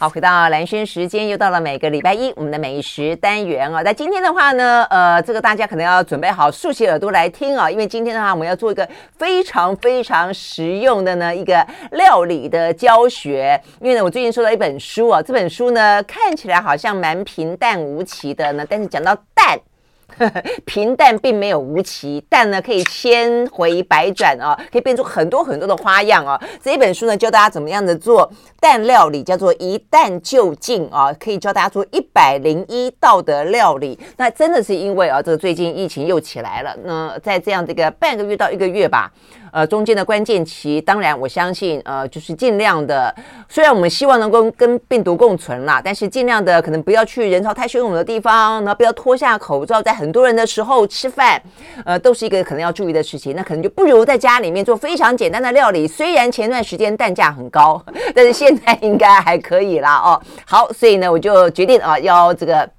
好，回到蓝轩时间，又到了每个礼拜一我们的美食单元啊。那今天的话呢，呃，这个大家可能要准备好竖起耳朵来听哦，因为今天的话我们要做一个非常非常实用的呢一个料理的教学。因为呢，我最近收到一本书啊，这本书呢看起来好像蛮平淡无奇的呢，但是讲到蛋。平淡并没有无奇，但呢可以千回百转啊，可以变出很多很多的花样啊。这一本书呢教大家怎么样的做蛋料理，叫做一蛋就尽啊，可以教大家做一百零一道的料理。那真的是因为啊，这个最近疫情又起来了，那在这样这个半个月到一个月吧。呃，中间的关键期，当然我相信，呃，就是尽量的，虽然我们希望能够跟病毒共存啦，但是尽量的可能不要去人潮太汹涌的地方，然后不要脱下口罩，在很多人的时候吃饭，呃，都是一个可能要注意的事情。那可能就不如在家里面做非常简单的料理。虽然前段时间蛋价很高，但是现在应该还可以啦哦。好，所以呢，我就决定啊，要这个。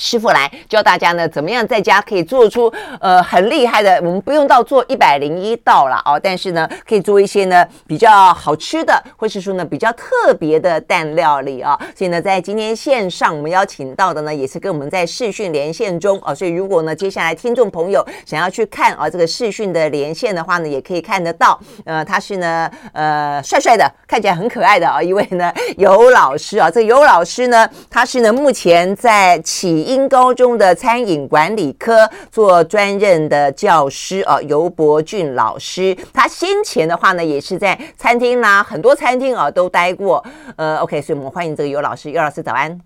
师傅来教大家呢，怎么样在家可以做出呃很厉害的，我们不用到做一百零一道了哦，但是呢，可以做一些呢比较好吃的，或是说呢比较特别的蛋料理啊、哦。所以呢，在今天线上我们邀请到的呢，也是跟我们在视讯连线中啊、哦。所以如果呢，接下来听众朋友想要去看啊、这个视讯的连线的话呢，也可以看得到。呃，他是呢呃帅帅的，看起来很可爱的啊、一位呢游老师啊。这尤老师呢，他是呢目前在起。英高中的餐饮管理科做专任的教师啊，尤博俊老师，他先前的话呢，也是在餐厅啦，很多餐厅啊都待过。呃，OK，所以我们欢迎这个尤老师，尤老师早安。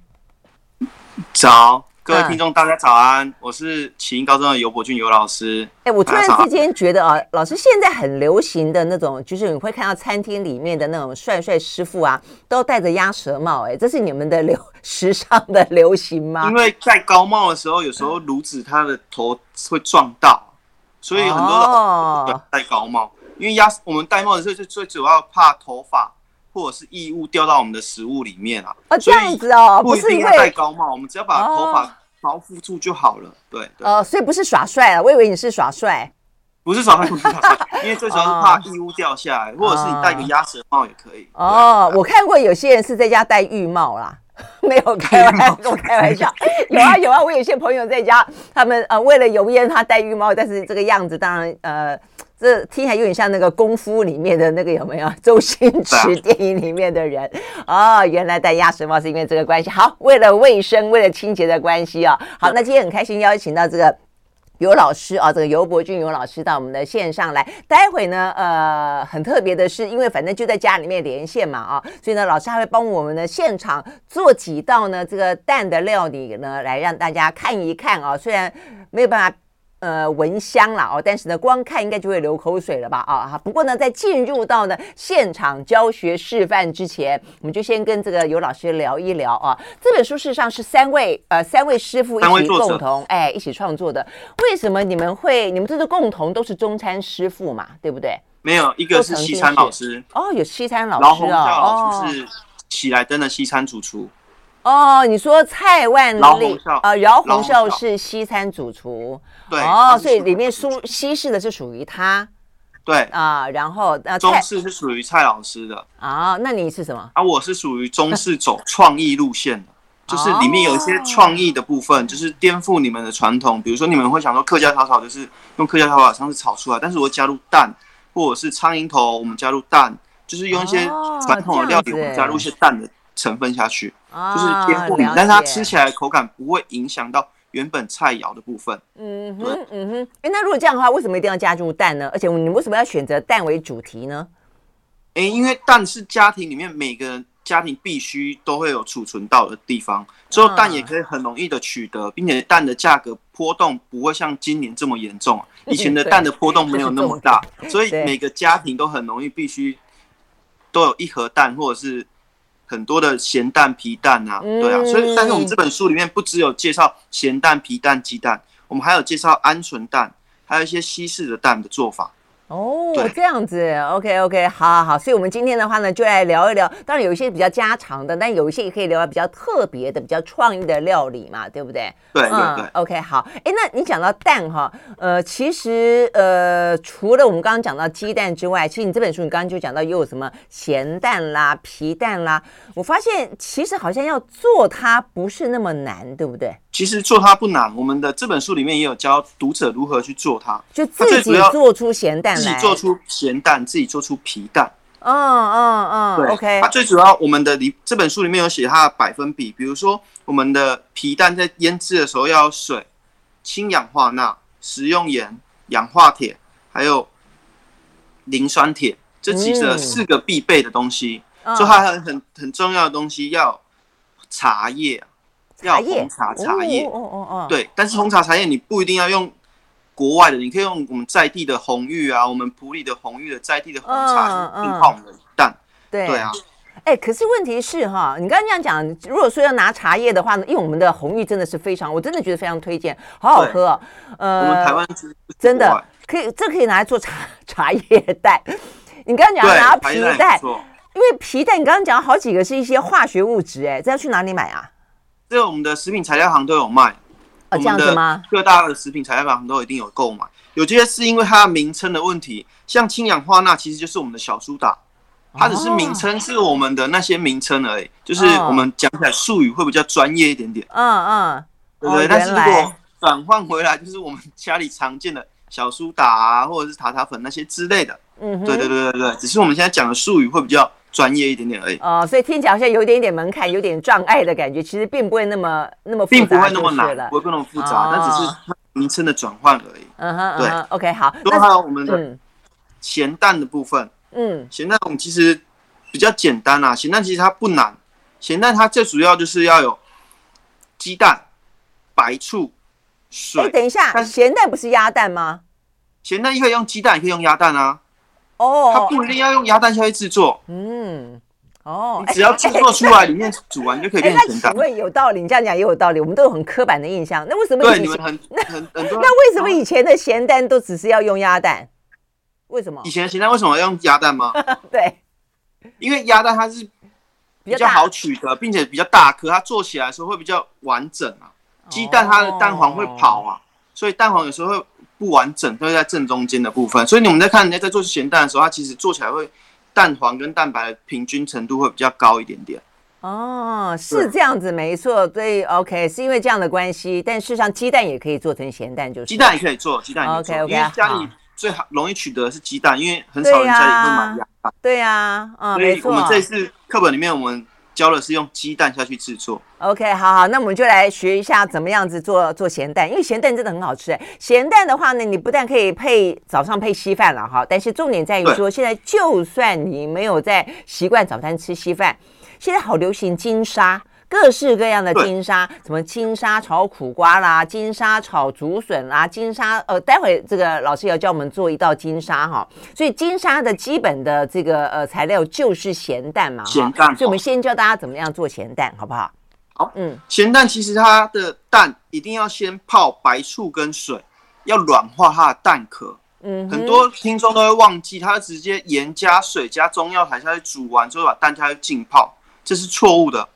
早。各位听众，大家早安！嗯、我是启英高中的尤伯俊尤老师。哎，我突然之间觉得啊，老师现在很流行的那种，就是你会看到餐厅里面的那种帅帅师傅啊，都戴着鸭舌帽。哎，这是你们的流时尚的流行吗？因为戴高帽的时候，有时候炉子它的头会撞到，所以很多老师戴高帽。哦、因为鸭我们戴帽的时候，就最主要怕头发。或者是异物掉到我们的食物里面啊，哦，这样子哦，不是因为戴高帽，我们只要把头发包付住就好了。对，呃，所以不是耍帅了，我以为你是耍帅，不是耍帅，不是耍帅，因为最主要是怕衣物掉下来，或者是你戴个鸭舌帽也可以。哦，我看过有些人是在家戴浴帽啦，没有开玩笑，跟我开玩笑，有啊有啊，我有些朋友在家，他们呃为了油烟他戴浴帽，但是这个样子当然呃。这听起来有点像那个功夫里面的那个有没有周星驰电影里面的人哦，原来戴鸭舌帽是因为这个关系。好，为了卫生，为了清洁的关系啊。好，那今天很开心邀请到这个尤老师啊，这个尤伯俊尤老师到我们的线上来。待会呢，呃，很特别的是，因为反正就在家里面连线嘛啊，所以呢，老师还会帮我们呢现场做几道呢这个蛋的料理呢，来让大家看一看啊。虽然没有办法。呃，闻香了哦，但是呢，光看应该就会流口水了吧？啊，不过呢，在进入到呢现场教学示范之前，我们就先跟这个尤老师聊一聊啊。这本书事实上是三位呃三位师傅一起共同哎一起创作的。为什么你们会你们这是共同都是中餐师傅嘛？对不对？没有，一个是西餐老师哦，有西餐老师啊，老师是喜来登的西餐主厨。哦，你说蔡万丽啊，饶洪秀是西餐主厨，对哦，所以里面苏西式的是属于他，对啊，然后啊中式是属于蔡老师的啊，那你是什么？啊，我是属于中式走创意路线的，就是里面有一些创意的部分，就是颠覆你们的传统，比如说你们会想说客家炒炒就是用客家炒法方式炒出来，但是我加入蛋或者是苍蝇头，我们加入蛋，就是用一些传统的料理，我们加入一些蛋的。成分下去，就是颠覆你，但是它吃起来口感不会影响到原本菜肴的部分。嗯哼，嗯哼。哎，那如果这样的话，为什么一定要加入蛋呢？而且你为什么要选择蛋为主题呢？哎，因为蛋是家庭里面每个家庭必须都会有储存到的地方，之后蛋也可以很容易的取得，并且蛋的价格波动不会像今年这么严重。以前的蛋的波动没有 那么大，所以每个家庭都很容易必须都有一盒蛋，或者是。很多的咸蛋、皮蛋啊，对啊，所以但是我们这本书里面不只有介绍咸蛋、皮蛋、鸡蛋，我们还有介绍鹌鹑蛋，还有一些西式的蛋的做法。哦，这样子，OK OK，好好好，所以我们今天的话呢，就来聊一聊。当然有一些比较家常的，但有一些也可以聊比较特别的、比较创意的料理嘛，对不对？对对对。嗯、OK，好。哎，那你讲到蛋哈，呃，其实呃，除了我们刚刚讲到鸡蛋之外，其实你这本书你刚刚就讲到又有什么咸蛋啦、皮蛋啦，我发现其实好像要做它不是那么难，对不对？其实做它不难，我们的这本书里面也有教读者如何去做它，就自己做出咸蛋。自己做出咸蛋，自己做出皮蛋。嗯嗯嗯，对，OK。它最主要，我们的里这本书里面有写它的百分比，比如说我们的皮蛋在腌制的时候要水、氢氧化钠、食用盐、氧化铁，还有磷酸铁这几个四个必备的东西。嗯、就它很很很重要的东西要茶叶，要红茶茶叶。哦哦哦。对，但是红茶茶叶你不一定要用。国外的，你可以用我们在地的红玉啊，我们普里的红玉的在地的红茶去浸泡我们的蛋。对对啊，哎，可是问题是哈，你刚刚这样讲，如果说要拿茶叶的话呢，因为我们的红玉真的是非常，我真的觉得非常推荐，好好喝。呃，我们台湾真的可以，这可以拿来做茶 茶叶蛋。你刚刚讲拿皮蛋，因为皮蛋你刚刚讲好几个是一些化学物质，哎，这要去哪里买啊？这我们的食品材料行都有卖。哦、这样子吗？各大的食品材料行都一定有购买，有些是因为它的名称的问题，像氢氧化钠其实就是我们的小苏打，它只是名称是我们的那些名称而已，就是我们讲起来术语会比较专业一点点。嗯嗯，对不对？但是如果转换回来，就是我们家里常见的小苏打啊，或者是塔塔粉那些之类的。嗯，对对对对对，只是我们现在讲的术语会比较。专业一点点而已哦，所以听起来好像有一点点门槛，有点障碍的感觉。其实并不会那么那么复杂，并不会那么难，不会那么复杂，那、哦、只是名称的转换而已。嗯哼，对，OK，好。那还有我们的咸蛋的部分，嗯，咸蛋我们其实比较简单啊。咸蛋其实它不难，咸蛋它最主要就是要有鸡蛋、白醋、水。哎，等一下，咸蛋不是鸭蛋吗？咸蛋可以用鸡蛋，也可以用鸭蛋啊。哦，它不一定要用鸭蛋下去制作。嗯，哦，你只要制作出来，里面煮完就可以变成蛋。那请问有道理？你这样讲也有道理。我们都有很刻板的印象。那为什么？对，你们很很很多。那为什么以前的咸蛋都只是要用鸭蛋？为什么？以前的咸蛋为什么要用鸭蛋吗？对，因为鸭蛋它是比较好取得，并且比较大颗，它做起来的时候会比较完整啊。鸡蛋它的蛋黄会跑啊，所以蛋黄有时候会。不完整，它会在正中间的部分，所以你们在看人家在做咸蛋的时候，它其实做起来会蛋黄跟蛋白的平均程度会比较高一点点。哦，是这样子，没错。所以 OK，是因为这样的关系，但事实上鸡蛋也可以做成咸蛋，就是鸡蛋也可以做，鸡蛋也可以做。OK 家里最好容易取得的是鸡蛋，因为很少人家里会买鸭蛋。对呀，嗯，所以我们这次课本里面我们。教的是用鸡蛋下去制作。OK，好好，那我们就来学一下怎么样子做做咸蛋，因为咸蛋真的很好吃。咸蛋的话呢，你不但可以配早上配稀饭了哈，但是重点在于说，现在就算你没有在习惯早餐吃稀饭，现在好流行金沙。各式各样的金沙，什么金沙炒苦瓜啦，金沙炒竹笋啦，金沙呃，待会这个老师要教我们做一道金沙哈。所以金沙的基本的这个呃材料就是咸蛋嘛，咸蛋。所以我们先教大家怎么样做咸蛋，好不好？好，嗯，咸蛋其实它的蛋一定要先泡白醋跟水，要软化它的蛋壳。嗯，很多听众都会忘记，它直接盐加水加中药材下去煮完之后把蛋下去浸泡，这是错误的。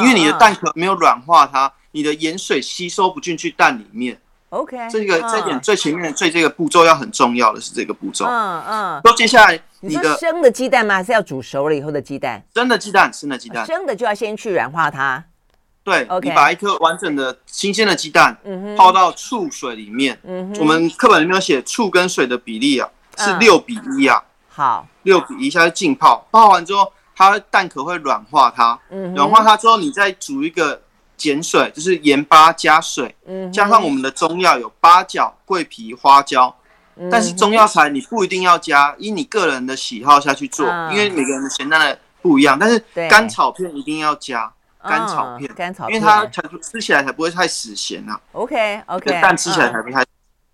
因为你的蛋壳没有软化它，你的盐水吸收不进去蛋里面。OK，这个这点最前面的最这个步骤要很重要的是这个步骤。嗯嗯。说接下来你的生的鸡蛋吗？还是要煮熟了以后的鸡蛋？生的鸡蛋，生的鸡蛋。生的就要先去软化它。对，OK。你把一颗完整的新鲜的鸡蛋泡到醋水里面。嗯哼。我们课本里面有写醋跟水的比例啊，是六比一啊。好，六比一下去浸泡，泡完之后。它蛋壳会软化它，软化它之后，你再煮一个碱水，就是盐巴加水，加上我们的中药有八角、桂皮、花椒，但是中药材你不一定要加，依你个人的喜好下去做，因为每个人的咸蛋的不一样。但是甘草片一定要加，甘草片，甘草片，因为它才吃起来才不会太死咸呐。OK OK，蛋吃起来才不太，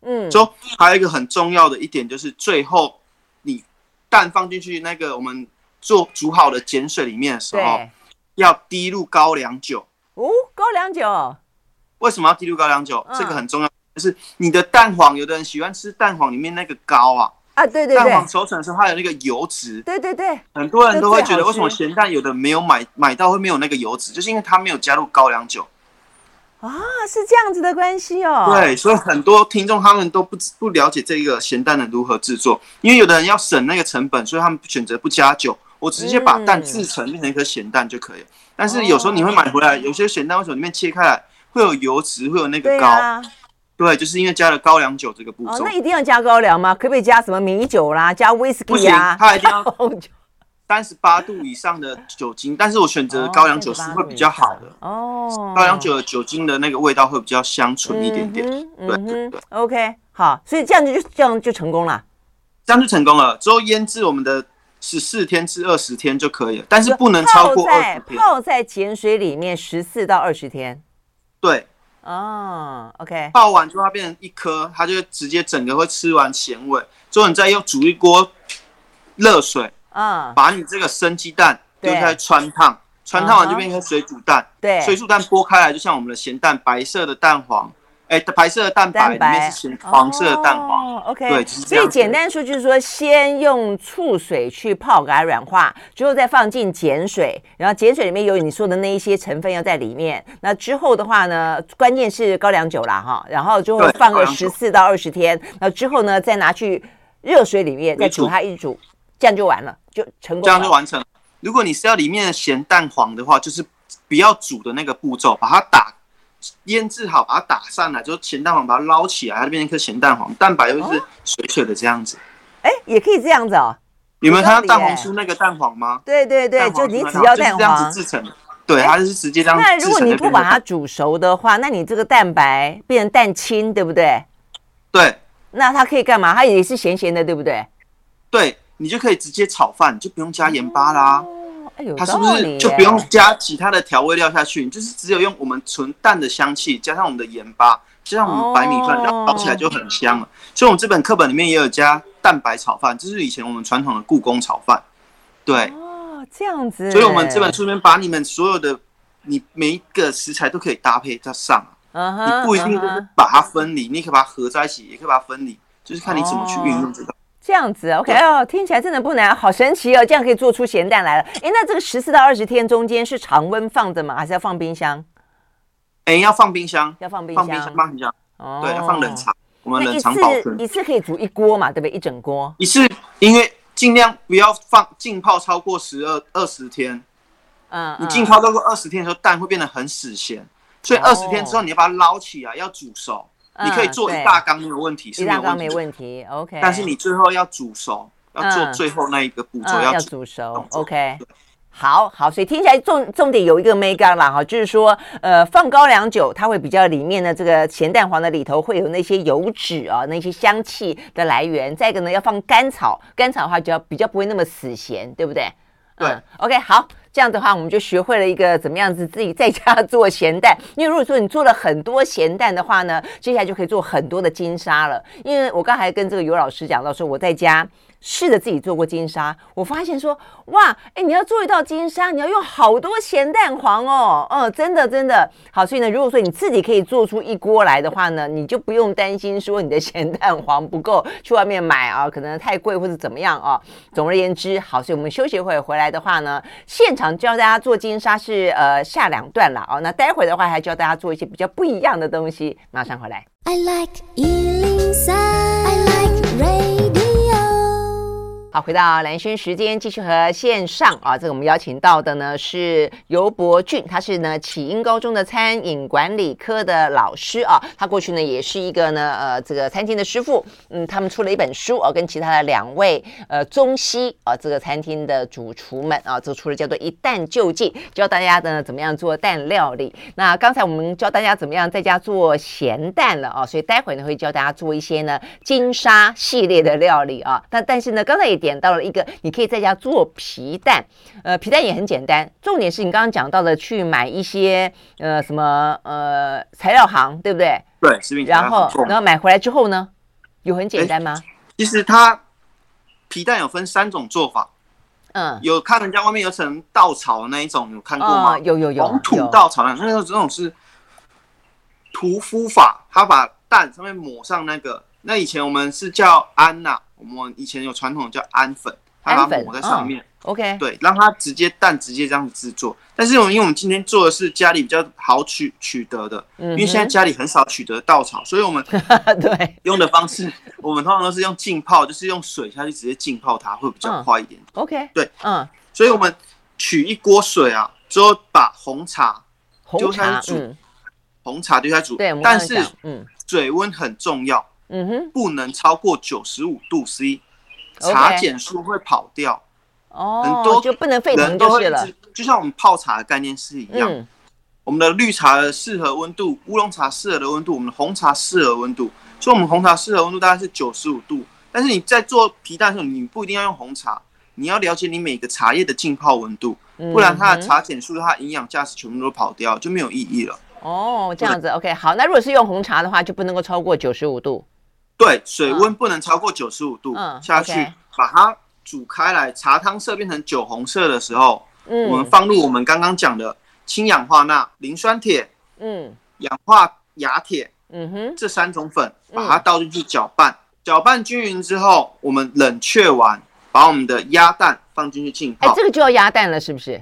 嗯。说还有一个很重要的一点就是，最后你蛋放进去那个我们。做煮好的碱水里面的时候，要滴入高粱酒。哦，高粱酒，为什么要滴入高粱酒？这个很重要，就是你的蛋黄，有的人喜欢吃蛋黄里面那个膏啊，啊，对对对，蛋黄熟成的时候它有那个油脂，对对对，很多人都会觉得为什么咸蛋有的没有买买到会没有那个油脂，就是因为它没有加入高粱酒。啊，是这样子的关系哦。对，所以很多听众他们都不不了解这个咸蛋的如何制作，因为有的人要省那个成本，所以他们选择不加酒，我直接把蛋制成变成一颗咸蛋就可以了。但是有时候你会买回来，有些咸蛋为什么里面切开来会有油脂，会有那个膏？对，就是因为加了高粱酒这个步骤。哦，那一定要加高粱吗？可不可以加什么米酒啦？加威士忌啊？它一定要 三十八度以上的酒精，但是我选择高粱酒是会比较好的。哦，高粱酒的酒精的那个味道会比较香醇一点点。嗯、对对对。OK，好，所以这样就这样就成功了。这样就成功了。之后腌制我们的十四天至二十天就可以了，但是不能超过二十天。泡在碱水里面十四到二十天。对。哦，OK，泡完之后它变成一颗，它就直接整个会吃完咸味。之后你再用煮一锅热水，嗯，把你这个生鸡蛋丢在穿烫，穿烫完就变成水煮蛋。对，水煮蛋剥开来就像我们的咸蛋，白色的蛋黄。哎，白色的蛋白里面是咸黄色的蛋黄。OK，对，所以简单说就是说，先用醋水去泡，给它软化，之后再放进碱水，然后碱水里面有你说的那一些成分要在里面。那之后的话呢，关键是高粱酒啦哈，然后就会放个十四到二十天。那之后呢，再拿去热水里面再煮它一煮，这样就完了，就成功。这样就完成了。如果你是要里面的咸蛋黄的话，就是不要煮的那个步骤，把它打。腌制好，把它打散了，就咸蛋黄把它捞起来，它就变成一颗咸蛋黄，蛋白又是水水的这样子。哎、欸，也可以这样子哦。你们看到蛋黄酥那个蛋黄吗？对对对，就你只要蛋黄、就是、这样子制成。对，它就是直接这样。那如果你不把它煮熟的话，那你这个蛋白变成蛋清，对不对？对。那它可以干嘛？它也是咸咸的，对不对？对，你就可以直接炒饭，就不用加盐巴啦。哦它是不是就不用加其他的调味料下去？就是只有用我们纯蛋的香气，加上我们的盐巴，加上我们白米饭，然后炒起来就很香了。所以，我们这本课本里面也有加蛋白炒饭，这是以前我们传统的故宫炒饭。对，哦，这样子。所以，我们这本书里面把你们所有的，你每一个食材都可以搭配在上。你不一定就是把它分离，你可以把它合在一起，也可以把它分离，就是看你怎么去运用这个。这样子，OK 哦，听起来真的不难，好神奇哦！这样可以做出咸蛋来了。哎，那这个十四到二十天中间是常温放着吗？还是要放冰箱？哎，要放冰箱，要放冰箱，放冰箱，放冰箱。哦，对，要放冷藏，我们冷藏保存。一次可以煮一锅嘛，对不对？一整锅。一次，因为尽量不要放浸泡超过十二二十天。嗯，你浸泡超过二十天的时候，蛋会变得很死咸，所以二十天之后你要把它捞起来，要煮熟。你可以做一大缸没有问题，是没有问题，一大缸没问题，OK。但是你最后要煮熟，要做最后那一个步骤，要煮熟，OK。好好，所以听起来重重点有一个眉角啦哈，就是说，呃，放高粱酒，它会比较里面的这个咸蛋黄的里头会有那些油脂啊，那些香气的来源。再一个呢，要放甘草，甘草的话就要比较不会那么死咸，对不对？对、嗯，OK，好。这样的话，我们就学会了一个怎么样子自己在家做咸蛋。因为如果说你做了很多咸蛋的话呢，接下来就可以做很多的金沙了。因为我刚才跟这个尤老师讲到说，我在家。试着自己做过金沙，我发现说，哇，哎，你要做一道金沙，你要用好多咸蛋黄哦，嗯，真的真的好。所以呢，如果说你自己可以做出一锅来的话呢，你就不用担心说你的咸蛋黄不够，去外面买啊，可能太贵或者怎么样啊。总而言之，好，所以我们休息会回来的话呢，现场教大家做金沙是呃下两段了哦。那待会的话还教大家做一些比较不一样的东西，马上回来。I like 103, I like radio 好，回到蓝轩时间，继续和线上啊，这个我们邀请到的呢是游博俊，他是呢启英高中的餐饮管理科的老师啊，他过去呢也是一个呢呃这个餐厅的师傅，嗯，他们出了一本书啊，跟其他的两位呃中西啊这个餐厅的主厨们啊，这出了叫做一蛋就进，教大家呢怎么样做蛋料理。那刚才我们教大家怎么样在家做咸蛋了啊，所以待会呢会教大家做一些呢金沙系列的料理啊，但但是呢刚才也。点到了一个，你可以在家做皮蛋，呃，皮蛋也很简单，重点是你刚刚讲到的去买一些呃什么呃材料行，对不对？对，食品材料。然后然后买回来之后呢，有很简单吗？其实它皮蛋有分三种做法，嗯，有看人家外面有层稻草的那一种，有看过吗？哦、有有有，黄土稻草那种，那种这种是屠夫法，他把蛋上面抹上那个。那以前我们是叫安娜，我们以前有传统叫安粉，它把它抹在上面。哦、OK，对，让它直接蛋直接这样子制作。但是我们因为我们今天做的是家里比较好取取得的，嗯、因为现在家里很少取得稻草，所以我们 对。用的方式，我们通常都是用浸泡，就是用水下去直接浸泡它，会比较快一点。嗯、OK，对，嗯，所以我们取一锅水啊，之后把红茶丢下去煮，嗯、红茶丢下去煮，对，但是嗯，水温很重要，嗯哼，不能超过九十五度 C，茶碱素会跑掉。哦，很多就不能沸腾就是了，就像我们泡茶的概念是一样。嗯、我们的绿茶的适合温度，乌龙茶适合的温度，我们的红茶适合温度。所以，我们红茶适合温度大概是九十五度。但是你在做皮蛋的时候，你不一定要用红茶，你要了解你每个茶叶的浸泡温度，不然它的茶碱素、它的营养价值全部都跑掉，就没有意义了。哦，这样子，OK，好。那如果是用红茶的话，就不能够超过九十五度。对，水温不能超过九十五度，嗯、下去、嗯、把它。煮开来，茶汤色变成酒红色的时候，嗯，我们放入我们刚刚讲的氢氧化钠、磷酸铁、嗯，氧化亚铁，嗯哼，这三种粉，把它倒进去搅拌，搅拌均匀之后，我们冷却完，把我们的鸭蛋放进去浸泡。哎，这个就要鸭蛋了，是不是？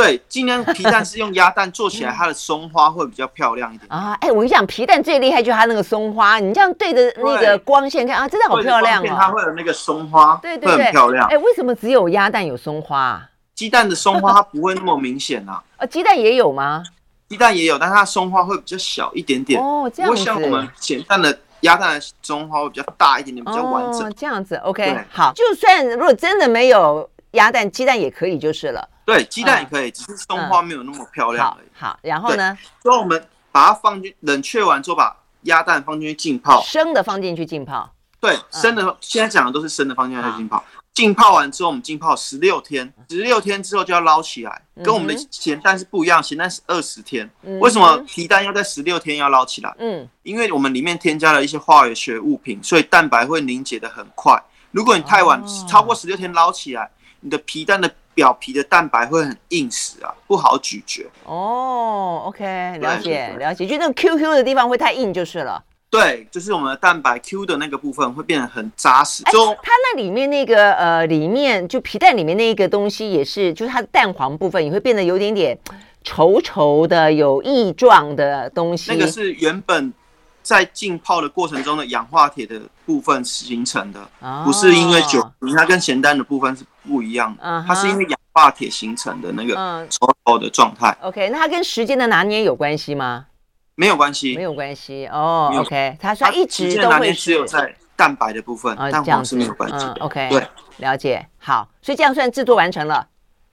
对，尽量皮蛋是用鸭蛋做起来，它的松花会比较漂亮一点啊。哎，我跟你讲，皮蛋最厉害就是它那个松花，你这样对着那个光线看啊，真的好漂亮哦。它会有那个松花，对对对，很漂亮。哎，为什么只有鸭蛋有松花？鸡蛋的松花它不会那么明显啊。啊，鸡蛋也有吗？鸡蛋也有，但它松花会比较小一点点哦，这样子。像我们咸蛋的鸭蛋的松花会比较大一点点，比较完整。这样子，OK，好。就算如果真的没有鸭蛋，鸡蛋也可以就是了。对，鸡蛋也可以，嗯、只是松花没有那么漂亮而已。好，好，然后呢？所以我们把它放进冷却完之后，把鸭蛋放进去浸泡。生的放进去浸泡。对，生的、嗯、现在讲的都是生的，放进去浸泡。浸泡完之后，我们浸泡十六天，十六天之后就要捞起来，跟我们的咸蛋是不一样，咸蛋是二十天。嗯、为什么皮蛋要在十六天要捞起来？嗯，因为我们里面添加了一些化学物品，所以蛋白会凝结的很快。如果你太晚，哦、超过十六天捞起来，你的皮蛋的。表皮的蛋白会很硬实啊，不好咀嚼。哦，OK，了解了解，就那个 Q Q 的地方会太硬就是了。对，就是我们的蛋白 Q 的那个部分会变得很扎实。哎，它那里面那个呃，里面就皮蛋里面那个东西也是，就是它的蛋黄部分也会变得有点点稠稠的、有异状的东西。那个是原本。在浸泡的过程中的氧化铁的部分形成的，不是因为酒，它跟咸蛋的部分是不一样的，它是因为氧化铁形成的那个稠稠的状态。OK，那它跟时间的拿捏有关系吗？没有关系，没有关系哦。OK，它说一直都会只有在蛋白的部分，蛋黄是没有关系的。OK，对，了解。好，所以这样算制作完成了。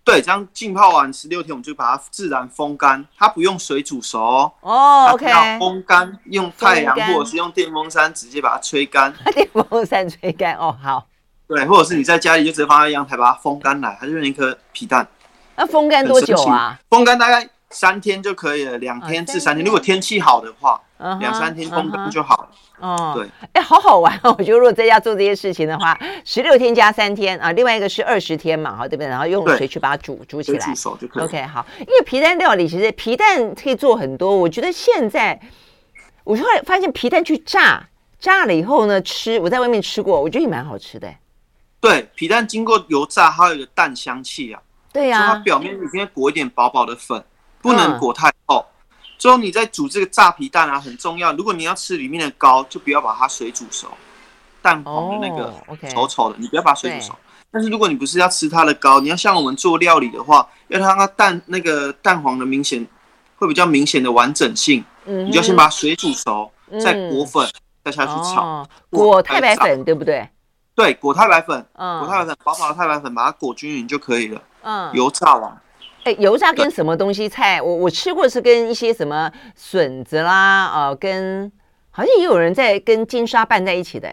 对，这样浸泡完十六天，我们就把它自然风干，它不用水煮熟哦。哦，OK。要风干，用太阳或者是用电风扇直接把它吹干。电风扇吹干哦，好。对，或者是你在家里就直接放在阳台把它风干来，它就是一颗皮蛋。那风干多久啊？风干大概三天就可以了，两天至三天。如果天气好的话，两三天风干就好了。哦，对，哎，好好玩哦！我觉得如果在家做这些事情的话，十六天加三天啊，另外一个是二十天嘛，哈，对不对？然后用水去把它煮煮起来，煮熟就可以。OK，好，因为皮蛋料理其实皮蛋可以做很多。我觉得现在，我后来发现皮蛋去炸，炸了以后呢，吃我在外面吃过，我觉得也蛮好吃的。对，皮蛋经过油炸，它有一个蛋香气啊。对呀、啊，它表面里面裹一点薄薄的粉，不能裹太厚。嗯之后你在煮这个炸皮蛋啊，很重要。如果你要吃里面的膏，就不要把它水煮熟，蛋黄的那个稠稠的，你不要把它水煮熟。但是如果你不是要吃它的膏，你要像我们做料理的话，要让它蛋那个蛋黄的明显会比较明显的完整性，你就先把水煮熟，再裹粉，再下去炒，裹太白粉对不对？对，裹太白粉，裹太白粉，薄薄的太白粉，把它裹均匀就可以了。嗯，油炸完。哎，油炸跟什么东西菜？我我吃过是跟一些什么笋子啦，啊，跟好像也有人在跟金沙拌在一起的。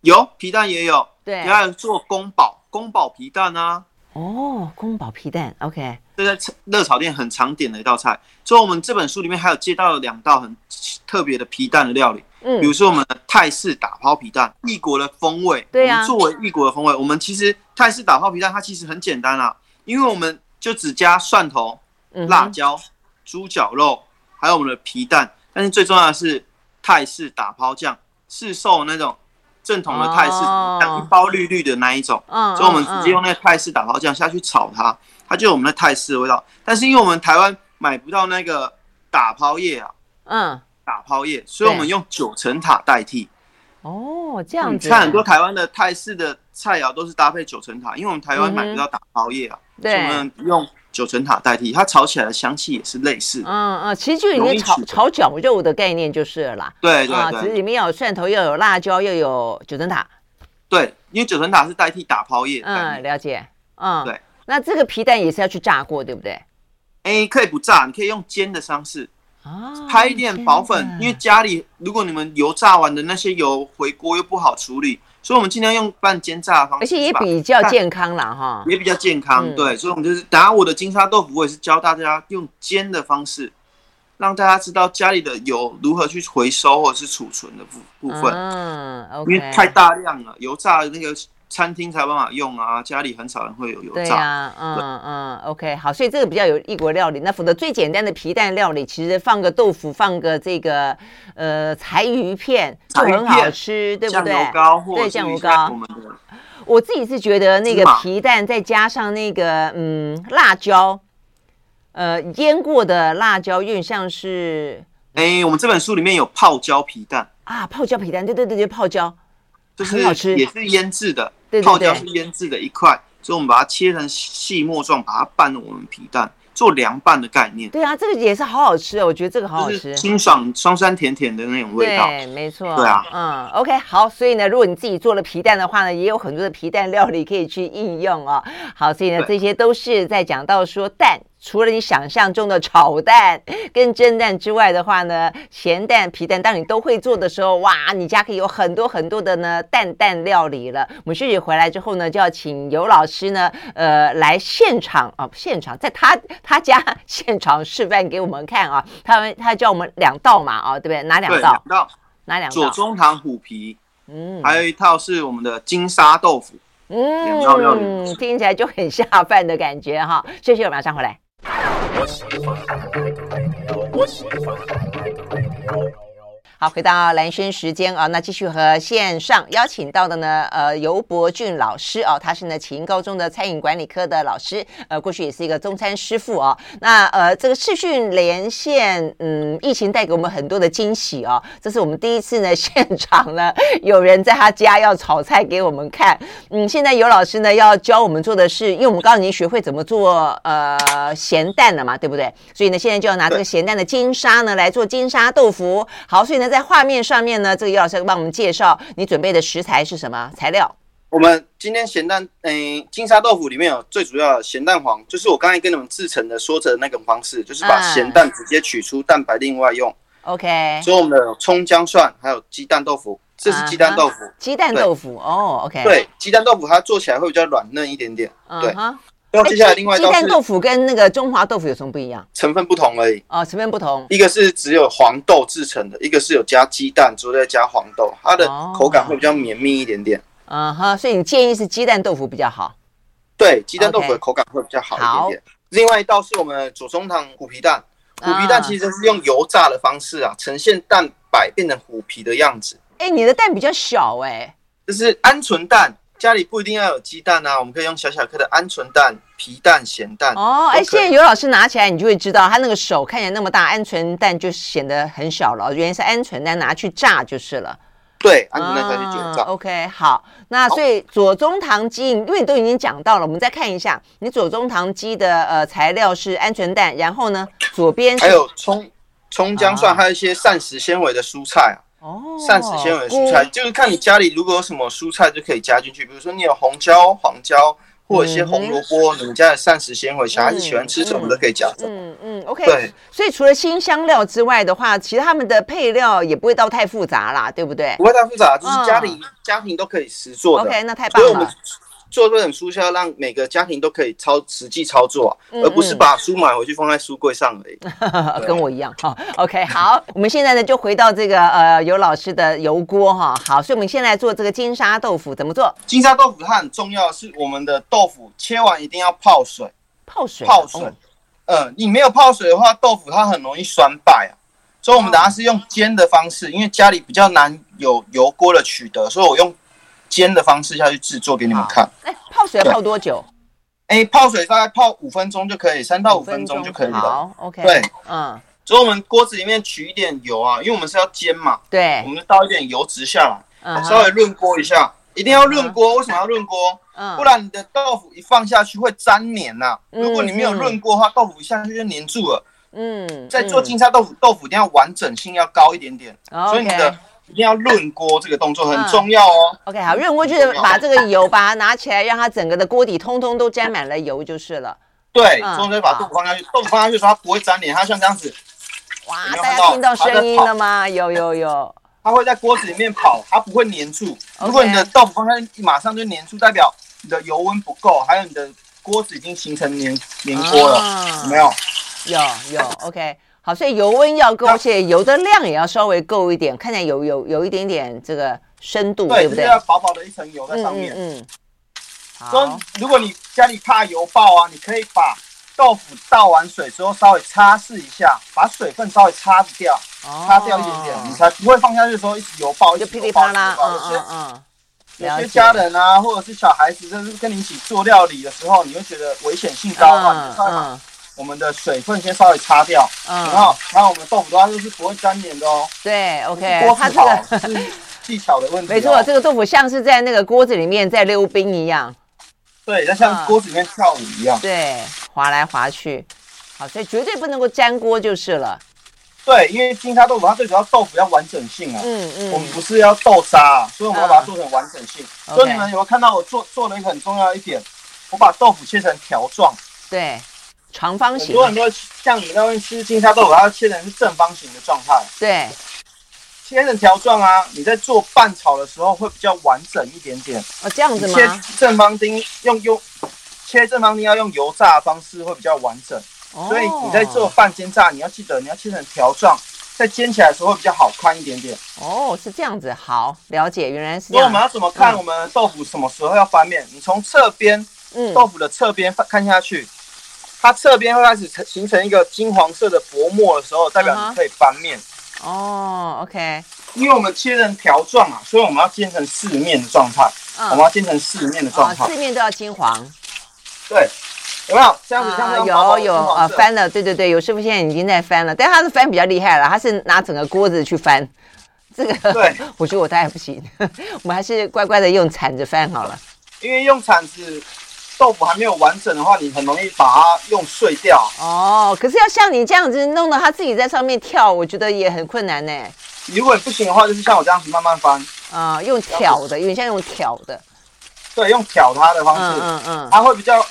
有皮蛋也有，对，还有做宫保宫保皮蛋啊。哦，宫保皮蛋，OK，这在热炒店很常点的一道菜。所以我们这本书里面还有介绍了两道很特别的皮蛋的料理，嗯，比如说我们的泰式打抛皮蛋，异国的风味。对呀、啊，作为异国的风味，我们其实泰式打抛皮蛋它其实很简单啊，因为我们。就只加蒜头、辣椒、猪脚肉，还有我们的皮蛋。但是最重要的是泰式打抛酱，市售那种正统的泰式，一包绿绿的那一种，嗯，所以我们直接用那个泰式打抛酱下去炒它，它就有我们的泰式的味道。但是因为我们台湾买不到那个打抛叶啊，嗯，打抛叶，所以我们用九层塔代替。哦，这样子。你看很多台湾的泰式的菜肴都是搭配九层塔，因为我们台湾买不到打抛叶啊，对，我们用九层塔代替，它炒起来的香气也是类似。嗯嗯，其实就已经炒炒绞肉的概念就是了啦。对对对，啊，只是里面有蒜头，又有辣椒，又有九层塔。对，因为九层塔是代替打抛叶。嗯，了解。嗯，对。那这个皮蛋也是要去炸过，对不对？哎，可以不炸，你可以用煎的方式。啊，拍一点薄粉，因为家里如果你们油炸完的那些油回锅又不好处理，所以我们尽量用半煎炸的方式，而且也比较健康啦哈，也比较健康。嗯、对，所以我们就是，打我的金沙豆腐，我也是教大家用煎的方式，让大家知道家里的油如何去回收或者是储存的部部分。嗯，okay、因为太大量了，油炸的那个。餐厅才有办法用啊，家里很少人会有油炸。啊，嗯嗯，OK，好，所以这个比较有异国料理。那否则最简单的皮蛋料理，其实放个豆腐，放个这个呃柴鱼片就很好吃，对不对？酱油膏或对酱油膏。我自己是觉得那个皮蛋再加上那个嗯辣椒，呃腌过的辣椒，有点像是哎，我们这本书里面有泡椒皮蛋啊，泡椒皮蛋，对对对对，泡椒。就是很好吃，也是腌制的，对对对，泡椒是腌制的一块，所以我们把它切成细末状，把它拌入我们皮蛋，做凉拌的概念。对啊，这个也是好好吃的，我觉得这个好好吃，清爽、酸酸甜甜的那种味道。对，没错。对啊，嗯，OK，好，所以呢，如果你自己做了皮蛋的话呢，也有很多的皮蛋料理可以去应用哦。好，所以呢，这些都是在讲到说蛋。除了你想象中的炒蛋跟蒸蛋之外的话呢，咸蛋、皮蛋，当你都会做的时候，哇，你家可以有很多很多的呢蛋蛋料理了。我们休息回来之后呢，就要请尤老师呢，呃，来现场啊，现场在他他家现场示范给我们看啊。他他教我们两道嘛，啊，对不对？哪两道？两道。哪两道？左宗棠虎皮，嗯，还有一套是我们的金沙豆腐，嗯，听起来就很下饭的感觉哈。休息，我马上回来。我喜欢，我喜欢。好，回到蓝轩时间啊，那继续和线上邀请到的呢，呃，尤博俊老师哦，他是呢启英高中的餐饮管理科的老师，呃，过去也是一个中餐师傅哦。那呃，这个视讯连线，嗯，疫情带给我们很多的惊喜哦。这是我们第一次呢，现场呢有人在他家要炒菜给我们看。嗯，现在尤老师呢要教我们做的是，因为我们刚刚已经学会怎么做呃咸蛋了嘛，对不对？所以呢，现在就要拿这个咸蛋的金沙呢来做金沙豆腐。好，所以呢。在画面上面呢，这个游老师帮我们介绍你准备的食材是什么材料？我们今天咸蛋，嗯，金沙豆腐里面有最主要的咸蛋黄，就是我刚才跟你们制成的说着的那种方式，就是把咸蛋直接取出蛋白，另外用。OK。所以我们的葱姜蒜还有鸡蛋豆腐，这是鸡蛋豆腐。鸡蛋豆腐哦，OK。对，鸡蛋豆腐它做起来会比较软嫩一点点。对。然后接下来另外一道鸡蛋豆腐跟那个中华豆腐有什么不一样？成分不同而已。哦，成分不同。一个是只有黄豆制成的，一个是有加鸡蛋，之后再加黄豆，它的口感会比较绵密一点点。嗯哈，所以你建议是鸡蛋豆腐比较好。对，鸡蛋豆腐的口感会比较好一点点。另外一道是我们左宗棠虎皮蛋，虎皮蛋其实是用油炸的方式啊，呈现蛋白变成虎皮的样子。哎，你的蛋比较小哎。这是鹌鹑蛋。家里不一定要有鸡蛋啊，我们可以用小小颗的鹌鹑蛋、皮蛋、咸蛋。哦，哎，现在尤老师拿起来，你就会知道，他那个手看起来那么大，鹌鹑蛋就显得很小了。原来是鹌鹑蛋拿去炸就是了。对，鹌鹑蛋拿去炸。OK，好，那所以左宗棠鸡，因为你都已经讲到了，我们再看一下，你左宗棠鸡的呃材料是鹌鹑蛋，然后呢，左边还有葱、葱姜蒜，还有一些膳食纤维的蔬菜啊。哦，膳食纤维蔬菜就是看你家里如果有什么蔬菜就可以加进去，比如说你有红椒、黄椒，或者一些红萝卜，你们家的膳食纤维，小孩子喜欢吃什么都可以加。嗯嗯，OK。对，所以除了新香料之外的话，其实他们的配料也不会到太复杂啦，对不对？不会太复杂，就是家里家庭都可以实做的。OK，那太棒了。做这本书是要让每个家庭都可以操实际操作，而不是把书买回去放在书柜上而已。跟我一样哈。OK，好，我们现在呢就回到这个呃游老师的油锅哈。好，所以我们现在做这个金沙豆腐怎么做？金沙豆腐它很重要是我们的豆腐切完一定要泡水，泡水，泡水。嗯，你没有泡水的话，豆腐它很容易酸败啊。所以我们等下是用煎的方式，因为家里比较难有油锅的取得，所以我用煎的方式下去制作给你们看。哎，泡水要泡多久？哎，泡水大概泡五分钟就可以，三到五分钟就可以了。好，OK。对，嗯。所以我们锅子里面取一点油啊，因为我们是要煎嘛。对。我们就倒一点油脂下来，嗯、稍微润锅一下，一定要润锅。嗯、为什么要润锅？嗯。不然你的豆腐一放下去会粘黏呐、啊。如果你没有润锅的话，豆腐一下去就黏住了。嗯。在做金沙豆腐，豆腐一定要完整性要高一点点。嗯、所以你的一定要润锅，这个动作很重要哦。OK，好，润锅就是把这个油把它拿起来，让它整个的锅底通通都沾满了油就是了。对，之后再把豆腐放下去，豆腐放下去的时候它不会粘黏，它像这样子。哇，大家听到声音了吗？有有有，它会在锅子里面跑，它不会粘住。如果你的豆腐放下去马上就粘住，代表你的油温不够，还有你的锅子已经形成粘粘锅了，有没有？有有，OK，好，所以油温要够，而且油的量也要稍微够一点，看起来有有有一点点这个深度，对不对？要薄薄的一层油在上面。嗯，好。如果你家里怕油爆啊，你可以把。豆腐倒完水之后，稍微擦拭一下，把水分稍微擦掉，擦掉一点点，你才不会放下去的时候一直油爆，就噼里啪啦。嗯嗯嗯。有些家人啊，或者是小孩子，就是跟你一起做料理的时候，你会觉得危险性高啊，嗯，你就稍微把我们的水分先稍微擦掉，然后然后我们豆腐的话就是不会粘黏的哦。对，OK。它这个是技巧的问题。没错，这个豆腐像是在那个锅子里面在溜冰一样。对，它像锅子里面跳舞一样。对。滑来滑去，好，所以绝对不能够粘锅就是了。对，因为金沙豆腐它最主要豆腐要完整性啊。嗯嗯。我们不是要豆沙，所以我们要把它做成完整性。所以你们有没有看到我做做了一个很重要一点？我把豆腐切成条状。对，长方形。很多很多像你那边吃金沙豆腐，它切成是正方形的状态。对。切成条状啊，你在做拌炒的时候会比较完整一点点。哦，这样子吗？切正方丁用用。切正方丁要用油炸的方式会比较完整，所以你在做半煎炸，你要记得你要切成条状，在煎起来的时候会比较好看一点点。哦，是这样子，好，了解，原来是这样。所以我们要怎么看我们豆腐什么时候要翻面？你从侧边，嗯，豆腐的侧边看下去，它侧边会开始成形成一个金黄色的薄膜的时候，代表你可以翻面。哦，OK，因为我们切成条状啊，所以我们要煎成四面的状态。我们要煎成四面的状态，四面都要金黄。对，有没有这样子？有有啊，翻了，对对对，有师傅现在已经在翻了，但他是翻比较厉害了，他是拿整个锅子去翻，这个对，我觉得我大概不行，我们还是乖乖的用铲子翻好了。因为用铲子豆腐还没有完整的话，你很容易把它用碎掉。哦，可是要像你这样子弄得它自己在上面跳，我觉得也很困难呢。如果不行的话，就是像我这样子慢慢翻。啊，用挑的，有点像用挑的。对，用挑它的方式，嗯嗯，它会比较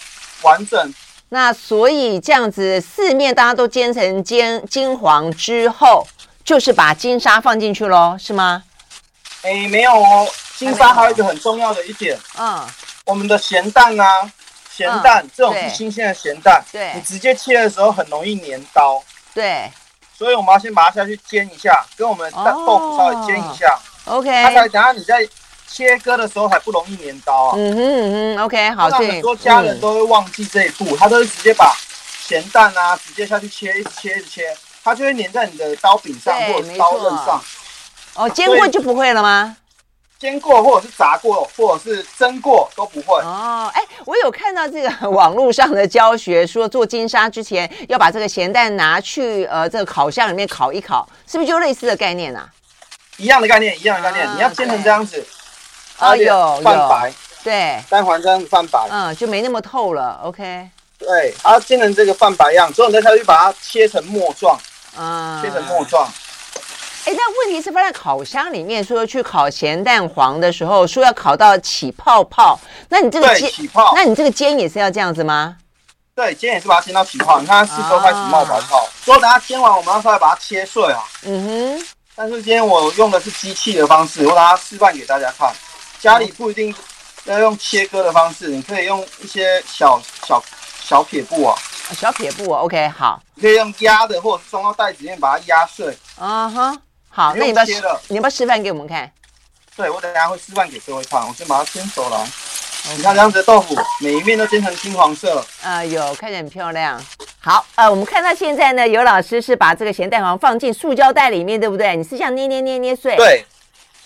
完整。那所以这样子，四面大家都煎成煎金黄之后，就是把金沙放进去喽，是吗？哎，没有哦，金沙还有一个很重要的一点，嗯，我们的咸蛋啊，咸蛋这种是新鲜的咸蛋，对，你直接切的时候很容易粘刀，对，所以我们要先把它下去煎一下，跟我们的豆腐稍微煎一下，OK，它才等下你在。切割的时候还不容易粘刀啊。嗯哼嗯哼，OK，好。很多家人都会忘记这一步，他都是直接把咸蛋啊直接下去切，一直切一直切，它就会粘在你的刀柄上或者是刀刃上。哦，煎过就不会了吗？煎过或者是炸过或者是蒸过都不会。哦，哎，我有看到这个 网络上的教学，说做金沙之前要把这个咸蛋拿去呃这个烤箱里面烤一烤，是不是就类似的概念啊？一样的概念，一样的概念，你要煎成这样子。哦，有泛白，对，蛋黄这样泛白，嗯，就没那么透了。OK，对，它煎成这个泛白样，之后你再下去把它切成末状，嗯，切成末状。哎，那问题是放在烤箱里面，说去烤咸蛋黄的时候，说要烤到起泡泡，那你这个煎起泡，那你这个煎也是要这样子吗？对，煎也是把它煎到起泡，你看它四周开始冒白泡，所以等它煎完，我们要稍微把它切碎啊。嗯哼，但是今天我用的是机器的方式，我把它示范给大家看。家里不一定要用切割的方式，你可以用一些小小小撇布啊，小撇布啊，OK，好，你可以用压的，或者装到袋子里面把它压碎。啊哈，好，那你不要切了，你要不要示范给我们看？对，我等下会示范给各位看，我先把它煎熟了。你看这样子的豆腐，每一面都煎成金黄色。啊、呃，有，看起来很漂亮。好，呃，我们看到现在呢，尤老师是把这个咸蛋黄放进塑胶袋里面，对不对？你是这样捏捏捏捏碎。对。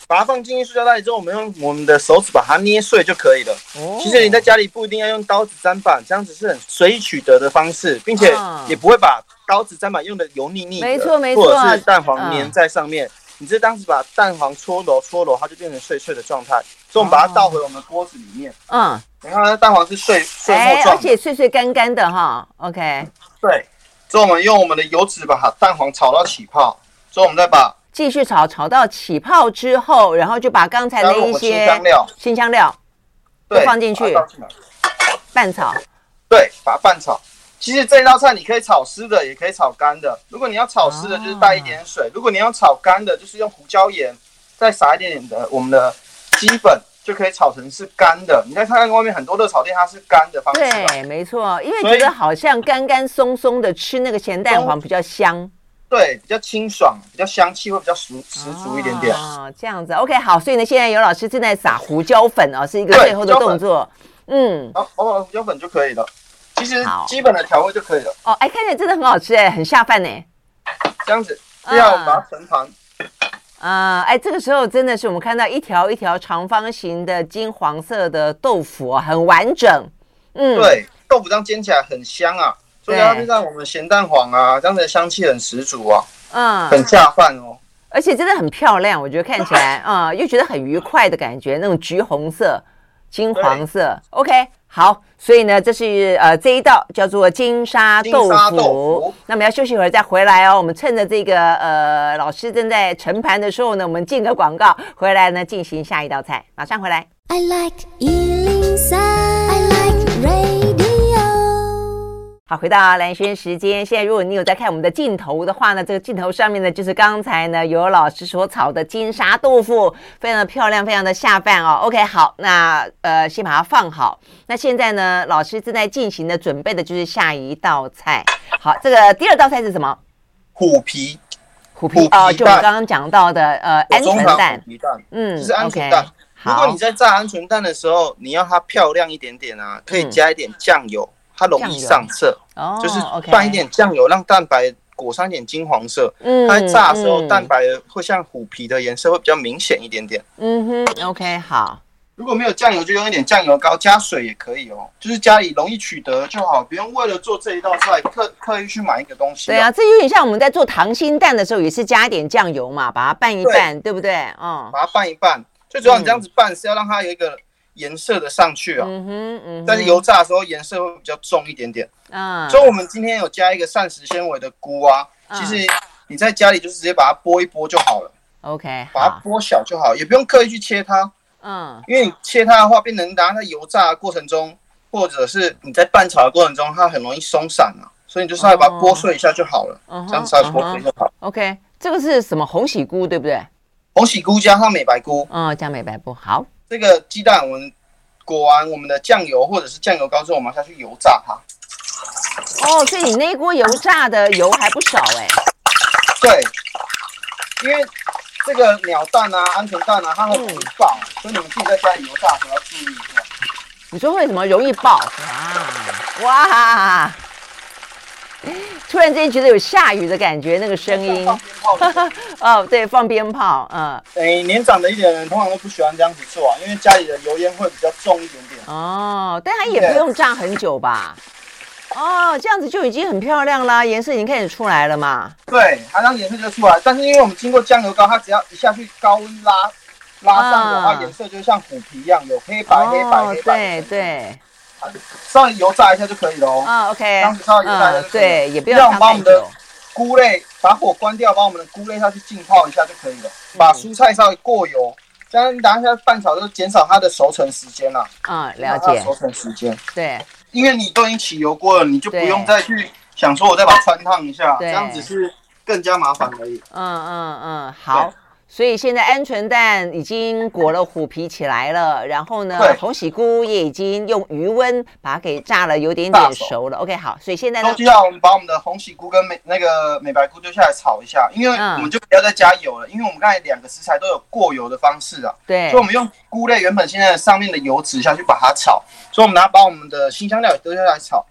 把它放进去塑胶袋之后，我们用我们的手指把它捏碎就可以了。哦，其实你在家里不一定要用刀子砧板，这样子是很随意取得的方式，并且也不会把刀子砧板用的油腻腻的，没错没错，或者是蛋黄粘在上面。嗯、你这当时把蛋黄搓揉搓揉，它就变成碎碎的状态。所以我们把它倒回我们锅子里面。嗯，你看它蛋黄是碎碎末状，而且碎碎干干的哈。OK，对。所以我们用我们的油脂把它蛋黄炒到起泡，所以我们再把。继续炒，炒到起泡之后，然后就把刚才那一些新香料、新香料都放进去，拌炒。对，把它拌炒。其实这道菜你可以炒湿的，也可以炒干的。如果你要炒湿的，就是带一点水；哦、如果你要炒干的，就是用胡椒盐，再撒一点点的我们的鸡粉，就可以炒成是干的。你再看看外面很多热炒店，它是干的方式。对，没错，因为觉得好像干干松松的吃那个咸蛋黄比较香。对，比较清爽，比较香气会比较十十足一点点。哦，这样子，OK，好。所以呢，现在尤老师正在撒胡椒粉哦，是一个最后的动作。嗯，好，我把胡椒粉就可以了。其实基本的调味就可以了。哦，哎，看起来真的很好吃哎，很下饭呢。这样子，这样把它盛盘。啊，哎，这个时候真的是我们看到一条一条长方形的金黄色的豆腐啊，很完整。嗯，对，豆腐这样煎起来很香啊。所以它就像我们咸蛋黄啊，这样的香气很十足啊，嗯，很下饭哦，而且真的很漂亮，我觉得看起来啊、嗯，又觉得很愉快的感觉，那种橘红色、金黄色，OK，好，所以呢，这是呃这一道叫做金沙豆腐，豆腐，那么要休息一会儿再回来哦。我们趁着这个呃老师正在盛盘的时候呢，我们进个广告，回来呢进行下一道菜，马上回来。I like 好，回到蓝轩时间。现在，如果你有在看我们的镜头的话呢，这个镜头上面呢，就是刚才呢有老师所炒的金沙豆腐，非常的漂亮，非常的下饭哦。OK，好，那呃，先把它放好。那现在呢，老师正在进行的准备的就是下一道菜。好，这个第二道菜是什么？虎皮，虎皮哦，就我们刚刚讲到的呃，鹌鹑蛋，蛋嗯，是鹌鹑蛋。Okay, 如果你在炸鹌鹑蛋的时候，你要它漂亮一点点啊，可以加一点酱油。嗯它容易上色，哦、就是拌一点酱油、让蛋白裹上一点金黄色。嗯，它在炸的时候，嗯、蛋白会像虎皮的颜色会比较明显一点点。嗯哼，OK，好。如果没有酱油，就用一点酱油膏，加水也可以哦。就是家里容易取得就好，不用为了做这一道菜刻刻意去买一个东西。对啊，这有点像我们在做溏心蛋的时候，也是加一点酱油嘛，把它拌一拌，对，对不对？嗯，把它拌一拌。最主要你这样子拌是要让它有一个。颜色的上去啊，嗯哼，嗯，但是油炸的时候颜色会比较重一点点，嗯，所以我们今天有加一个膳食纤维的菇啊，其实你在家里就是直接把它剥一剥就好了，OK，把它剥小就好，也不用刻意去切它，嗯，因为你切它的话，变成当它在油炸的过程中，或者是你在拌炒的过程中，它很容易松散啊，所以你就稍微把它剥碎一下就好了，这样稍微剥碎就好，OK，这个是什么？红喜菇对不对？红喜菇加上美白菇，嗯，加美白菇，好。这个鸡蛋，我们裹完我们的酱油或者是酱油膏之后，我们下去油炸它。哦，所以你那一锅油炸的油还不少哎。对，因为这个鸟蛋啊、鹌鹑蛋啊，它很容易爆，嗯、所以你们自己在家里油炸的时候要注意一下。你说为什么容易爆？哇哇！突然间觉得有下雨的感觉，那个声音。哦，对，放鞭炮，嗯。哎，年长的一点人通常都不喜欢这样子做啊，因为家里的油烟会比较重一点点。哦，但它也不用炸很久吧？哦，这样子就已经很漂亮啦，颜色已经开始出来了嘛。对，它这样颜色就出来，但是因为我们经过酱油膏，它只要一下去高温拉拉上的话，颜色就像虎皮一样，有黑白、黑白、黑白。对对。稍微油炸一下就可以了哦。啊，OK。当时稍微油炸一下，对，也不要把我们的菇类把火关掉，把我们的菇类下去浸泡一下就可以了。把蔬菜稍微过油，这样等一下拌炒就减少它的熟成时间了。啊，了解。熟成时间。对，因为你都已经起油锅了，你就不用再去想说我再把它汆烫一下，这样子是更加麻烦而已。嗯嗯嗯，好。所以现在鹌鹑蛋已经裹了虎皮起来了，然后呢，红喜菇也已经用余温把它给炸了，有点点熟了。OK，好，所以现在呢，就要我们把我们的红喜菇跟美那个美白菇丢下来炒一下，因为我们就不要再加油了，嗯、因为我们刚才两个食材都有过油的方式啊。对，所以我们用菇类原本现在上面的油脂下去把它炒，所以我们拿把我们的新香料也丢下来炒。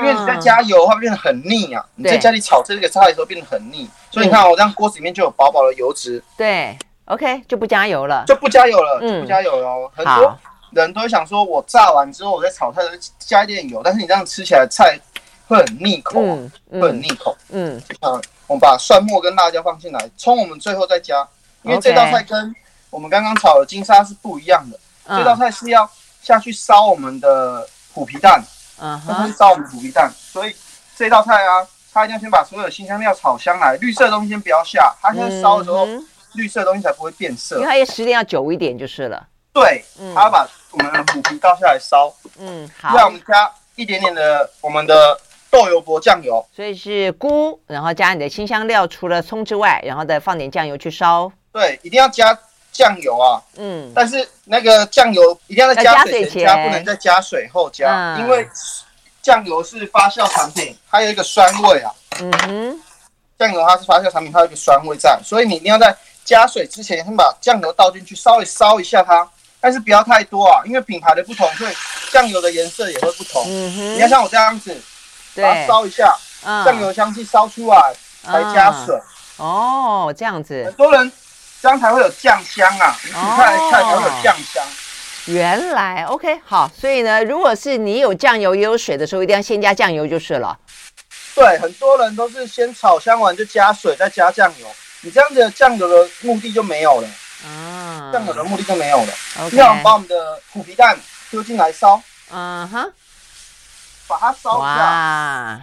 因为你在加油的话变得很腻啊，你在家里炒这个菜的时候变得很腻，所以你看我这样锅子里面就有薄薄的油脂。对 OK，就不加油了，就不加油了，嗯、就不加油了。很多人都会想说，我炸完之后，我在炒菜的时候加一点油，但是你这样吃起来菜会很腻口，嗯嗯、会很腻口。嗯，啊，我们把蒜末跟辣椒放进来，葱我们最后再加，因为这道菜跟我们刚刚炒的金沙是不一样的。嗯、这道菜是要下去烧我们的虎皮蛋，嗯，先烧我们虎皮蛋，所以这道菜啊，它一定要先把所有的辛香料炒香来，绿色的东西先不要下，它先烧的时候。嗯绿色的东西才不会变色，因为它也时间要久一点就是了。对，嗯，它要把我们的虎皮倒下来烧。嗯，好。再我们加一点点的我们的豆油薄酱油，所以是菇，然后加你的辛香料，除了葱之外，然后再放点酱油去烧。对，一定要加酱油啊。嗯，但是那个酱油一定要在加水前加，不能在加水后加，嗯，因为酱油是发酵产品，它有一个酸味啊。嗯哼，酱油它是发酵产品，它有一个酸味在，所以你一定要在。加水之前，先把酱油倒进去，稍微烧一下它，但是不要太多啊，因为品牌的不同，所以酱油的颜色也会不同。嗯哼，你要像我这样子，把它烧一下，酱油香气烧出来，才加水。哦，这样子，很多人这样才会有酱香啊，你煮菜菜才会有酱香。原来，OK，好，所以呢，如果是你有酱油也有水的时候，一定要先加酱油就是了。对，很多人都是先炒香完就加水，再加酱油。你这样子酱油的目的就没有了啊，酱油的目的就没有了。Okay. 要把我们的虎皮蛋丢进来烧，嗯哼，把它烧。哇，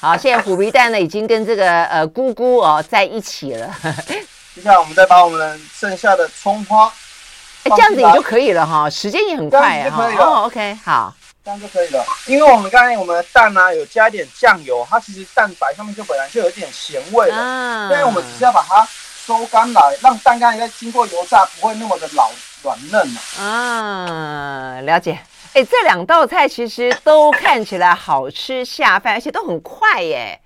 好，现在虎皮蛋呢已经跟这个呃菇菇哦在一起了。接下来我们再把我们剩下的葱花，哎，这样子也就可以了哈，时间也很快啊。哦，OK，好。这样就可以了，因为我们刚才我们的蛋呢、啊、有加一点酱油，它其实蛋白上面就本来就有一点咸味了，嗯，所以我们只是要把它收干来，让蛋干在经过油炸不会那么的老软嫩了。嗯，了解。哎，这两道菜其实都看起来好吃下饭，而且都很快耶，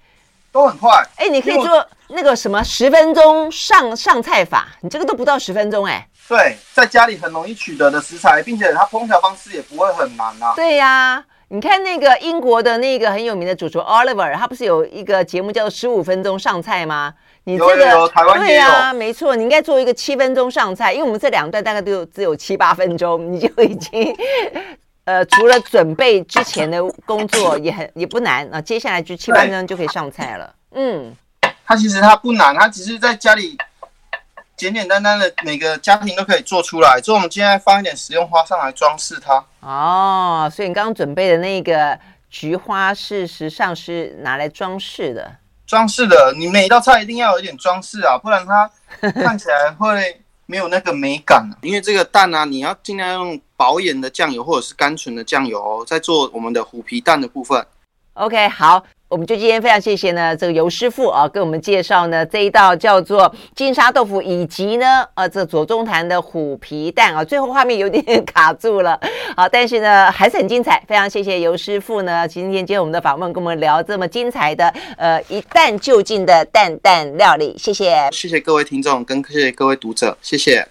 都很快。哎，你可以做那个什么十分钟上上菜法，你这个都不到十分钟哎。对，在家里很容易取得的食材，并且它烹调方式也不会很难啊。对呀、啊，你看那个英国的那个很有名的主厨 Oliver，他不是有一个节目叫做《十五分钟上菜》吗？你这个。对呀、啊，没错，你应该做一个七分钟上菜，因为我们这两段大概都有只有七八分钟，你就已经呃，除了准备之前的工作也很也不难啊，接下来就七八分钟就可以上菜了。嗯，它其实它不难，它只是在家里。简简单单的，每个家庭都可以做出来。所以，我们今天放一点食用花上来装饰它。哦，所以你刚刚准备的那个菊花，事实上是拿来装饰的。装饰的，你每一道菜一定要有一点装饰啊，不然它看起来会没有那个美感。因为这个蛋啊，你要尽量用饱盐的酱油或者是甘醇的酱油哦，在做我们的虎皮蛋的部分。OK，好。我们就今天非常谢谢呢，这个游师傅啊，给我们介绍呢这一道叫做金沙豆腐，以及呢，呃，这左宗棠的虎皮蛋啊，最后画面有点卡住了，好，但是呢还是很精彩，非常谢谢游师傅呢，今天接我们的访问，跟我们聊这么精彩的呃一蛋就进的蛋蛋料理，谢谢，谢谢各位听众跟谢谢各位读者，谢谢。